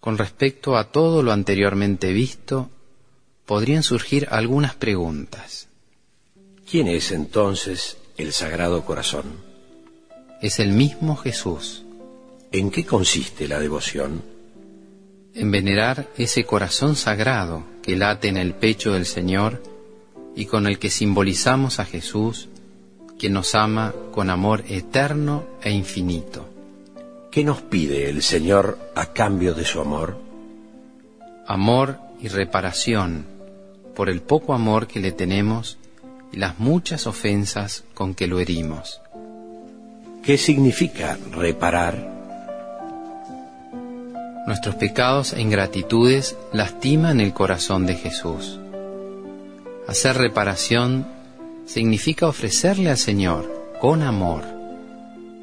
Con respecto a todo lo anteriormente visto, podrían surgir algunas preguntas. ¿Quién es entonces el Sagrado Corazón? Es el mismo Jesús. ¿En qué consiste la devoción? En venerar ese corazón sagrado que late en el pecho del Señor y con el que simbolizamos a Jesús, quien nos ama con amor eterno e infinito. ¿Qué nos pide el Señor a cambio de su amor? Amor y reparación por el poco amor que le tenemos y las muchas ofensas con que lo herimos. ¿Qué significa reparar? Nuestros pecados e ingratitudes lastiman el corazón de Jesús. Hacer reparación significa ofrecerle al Señor con amor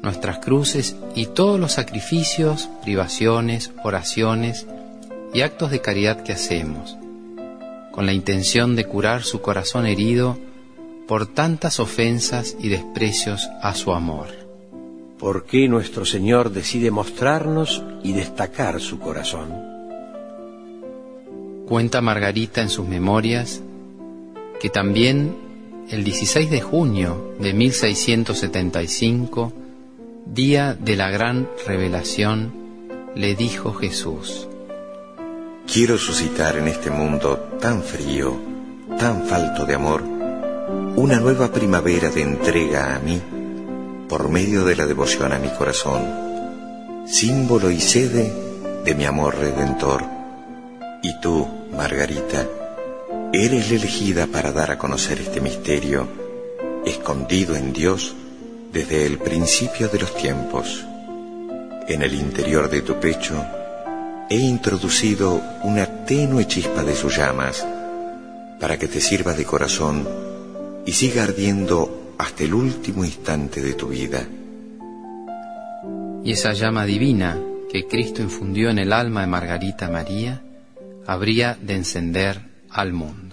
nuestras cruces y todos los sacrificios, privaciones, oraciones y actos de caridad que hacemos, con la intención de curar su corazón herido por tantas ofensas y desprecios a su amor. ¿Por qué nuestro Señor decide mostrarnos y destacar su corazón? Cuenta Margarita en sus memorias que también el 16 de junio de 1675 día de la gran revelación, le dijo Jesús, Quiero suscitar en este mundo tan frío, tan falto de amor, una nueva primavera de entrega a mí por medio de la devoción a mi corazón, símbolo y sede de mi amor redentor. Y tú, Margarita, eres la elegida para dar a conocer este misterio, escondido en Dios, desde el principio de los tiempos. En el interior de tu pecho he introducido una tenue chispa de sus llamas para que te sirva de corazón y siga ardiendo hasta el último instante de tu vida. Y esa llama divina que Cristo infundió en el alma de Margarita María habría de encender al mundo.